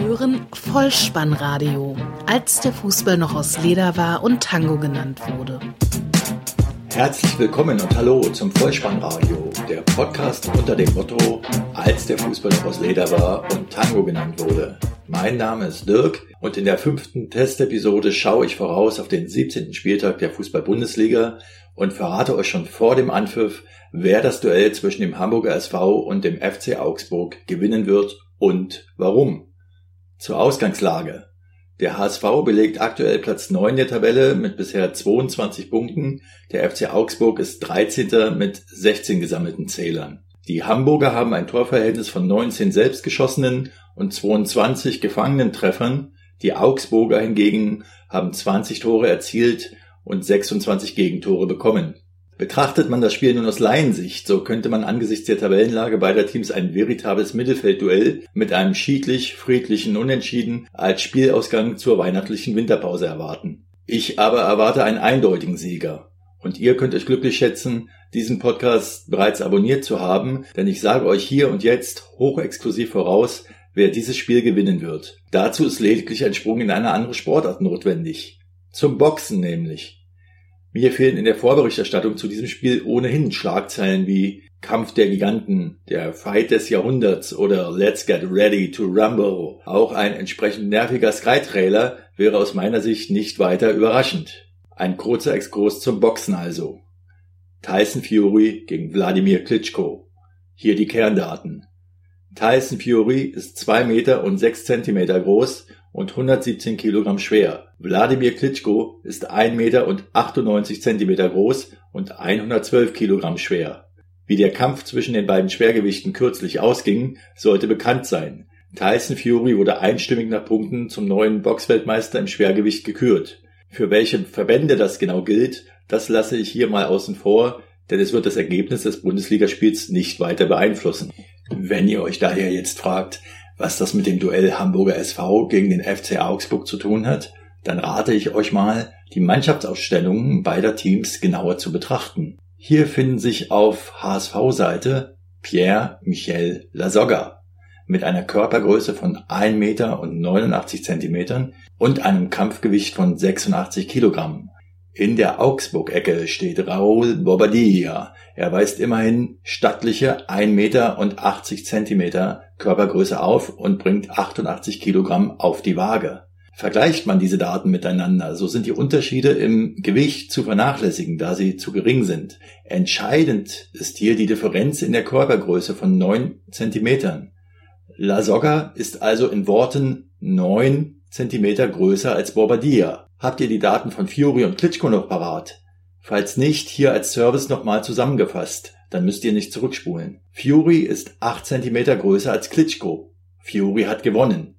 hören Vollspannradio, als der Fußball noch aus Leder war und Tango genannt wurde. Herzlich willkommen und hallo zum Vollspannradio, der Podcast unter dem Motto, als der Fußball noch aus Leder war und Tango genannt wurde. Mein Name ist Dirk und in der fünften Testepisode schaue ich voraus auf den 17. Spieltag der Fußball-Bundesliga und verrate euch schon vor dem Anpfiff, wer das Duell zwischen dem Hamburger SV und dem FC Augsburg gewinnen wird und warum. Zur Ausgangslage. Der HSV belegt aktuell Platz 9 der Tabelle mit bisher 22 Punkten. Der FC Augsburg ist 13. mit 16 gesammelten Zählern. Die Hamburger haben ein Torverhältnis von 19 selbstgeschossenen und 22 gefangenen Treffern. Die Augsburger hingegen haben 20 Tore erzielt und 26 Gegentore bekommen. Betrachtet man das Spiel nun aus Laiensicht, so könnte man angesichts der Tabellenlage beider Teams ein veritables Mittelfeldduell mit einem schiedlich friedlichen Unentschieden als Spielausgang zur weihnachtlichen Winterpause erwarten. Ich aber erwarte einen eindeutigen Sieger. Und ihr könnt euch glücklich schätzen, diesen Podcast bereits abonniert zu haben, denn ich sage euch hier und jetzt hochexklusiv voraus, wer dieses Spiel gewinnen wird. Dazu ist lediglich ein Sprung in eine andere Sportart notwendig. Zum Boxen nämlich. Mir fehlen in der Vorberichterstattung zu diesem Spiel ohnehin Schlagzeilen wie Kampf der Giganten, der Fight des Jahrhunderts oder Let's Get Ready to Rumble. Auch ein entsprechend nerviger Sky-Trailer wäre aus meiner Sicht nicht weiter überraschend. Ein kurzer Exkurs zum Boxen also. Tyson Fury gegen Wladimir Klitschko. Hier die Kerndaten. Tyson Fury ist zwei Meter und sechs Zentimeter groß und 117 Kilogramm schwer. Wladimir Klitschko ist 1 Meter und 98 Zentimeter groß und 112 Kilogramm schwer. Wie der Kampf zwischen den beiden Schwergewichten kürzlich ausging, sollte bekannt sein. Tyson Fury wurde einstimmig nach Punkten zum neuen Boxweltmeister im Schwergewicht gekürt. Für welche Verbände das genau gilt, das lasse ich hier mal außen vor, denn es wird das Ergebnis des Bundesligaspiels nicht weiter beeinflussen. Wenn ihr euch daher jetzt fragt, was das mit dem Duell Hamburger SV gegen den FC Augsburg zu tun hat, dann rate ich euch mal, die Mannschaftsausstellungen beider Teams genauer zu betrachten. Hier finden sich auf HSV-Seite Pierre Michel Lasogga mit einer Körpergröße von 1 Meter und 89 Zentimetern und einem Kampfgewicht von 86 Kilogramm. In der Augsburg-Ecke steht Raoul Bobadilla. Er weist immerhin stattliche 1 Meter und 80 Zentimeter Körpergröße auf und bringt 88 Kilogramm auf die Waage. Vergleicht man diese Daten miteinander, so sind die Unterschiede im Gewicht zu vernachlässigen, da sie zu gering sind. Entscheidend ist hier die Differenz in der Körpergröße von 9 Zentimetern. La Soga ist also in Worten 9 Zentimeter größer als Bobadilla. Habt ihr die Daten von Fury und Klitschko noch parat? Falls nicht, hier als Service nochmal zusammengefasst. Dann müsst ihr nicht zurückspulen. Fury ist 8 cm größer als Klitschko. Fury hat gewonnen.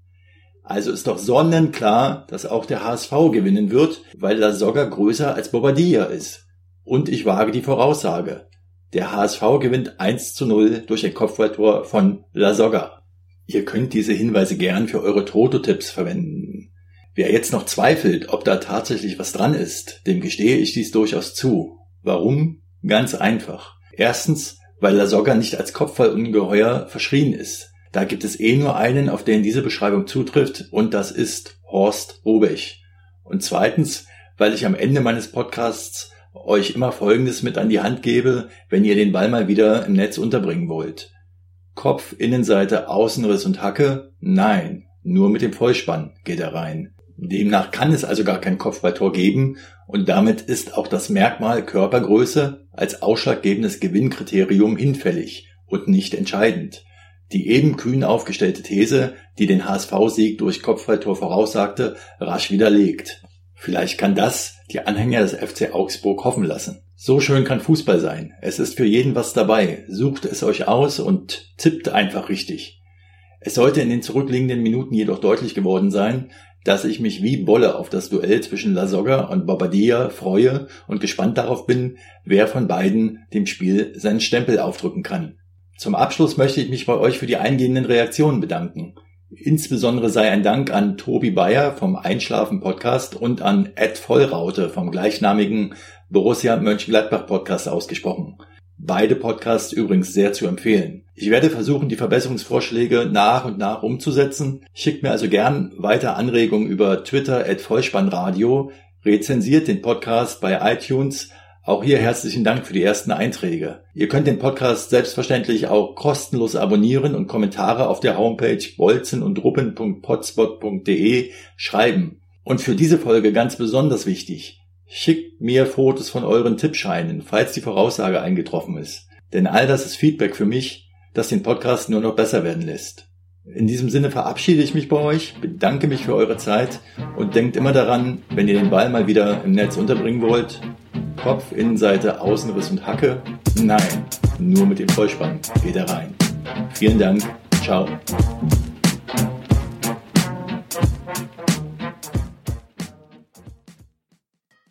Also ist doch sonnenklar, dass auch der HSV gewinnen wird, weil La Soga größer als Bobadilla ist. Und ich wage die Voraussage. Der HSV gewinnt 1 zu 0 durch ein Kopfballtor von La Soga. Ihr könnt diese Hinweise gern für eure Toto-Tipps verwenden. Wer jetzt noch zweifelt, ob da tatsächlich was dran ist, dem gestehe ich dies durchaus zu. Warum? Ganz einfach. Erstens, weil La Soga nicht als Kopfballungeheuer verschrien ist. Da gibt es eh nur einen, auf den diese Beschreibung zutrifft, und das ist Horst Robech. Und zweitens, weil ich am Ende meines Podcasts euch immer Folgendes mit an die Hand gebe, wenn ihr den Ball mal wieder im Netz unterbringen wollt. Kopf, Innenseite, Außenriss und Hacke? Nein, nur mit dem Vollspann geht er rein. Demnach kann es also gar kein Kopfballtor geben und damit ist auch das Merkmal Körpergröße als ausschlaggebendes Gewinnkriterium hinfällig und nicht entscheidend. Die eben kühn aufgestellte These, die den HSV-Sieg durch Kopfballtor voraussagte, rasch widerlegt. Vielleicht kann das die Anhänger des FC Augsburg hoffen lassen. So schön kann Fußball sein. Es ist für jeden was dabei. Sucht es euch aus und tippt einfach richtig. Es sollte in den zurückliegenden Minuten jedoch deutlich geworden sein, dass ich mich wie Bolle auf das Duell zwischen La Soga und Bobadilla freue und gespannt darauf bin, wer von beiden dem Spiel seinen Stempel aufdrücken kann. Zum Abschluss möchte ich mich bei euch für die eingehenden Reaktionen bedanken. Insbesondere sei ein Dank an Tobi Bayer vom Einschlafen Podcast und an Ed Vollraute vom gleichnamigen Borussia Mönchengladbach Podcast ausgesprochen. Beide Podcasts übrigens sehr zu empfehlen. Ich werde versuchen, die Verbesserungsvorschläge nach und nach umzusetzen. Schickt mir also gern weiter Anregungen über Twitter at Vollspannradio, rezensiert den Podcast bei iTunes. Auch hier herzlichen Dank für die ersten Einträge. Ihr könnt den Podcast selbstverständlich auch kostenlos abonnieren und Kommentare auf der Homepage bolzenundruppen.potspot.de schreiben. Und für diese Folge ganz besonders wichtig. Schickt mir Fotos von euren Tippscheinen, falls die Voraussage eingetroffen ist. Denn all das ist Feedback für mich, das den Podcast nur noch besser werden lässt. In diesem Sinne verabschiede ich mich bei euch, bedanke mich für eure Zeit und denkt immer daran, wenn ihr den Ball mal wieder im Netz unterbringen wollt, Kopf, Innenseite, Außenriss und Hacke, nein, nur mit dem Vollspann geht er rein. Vielen Dank, ciao.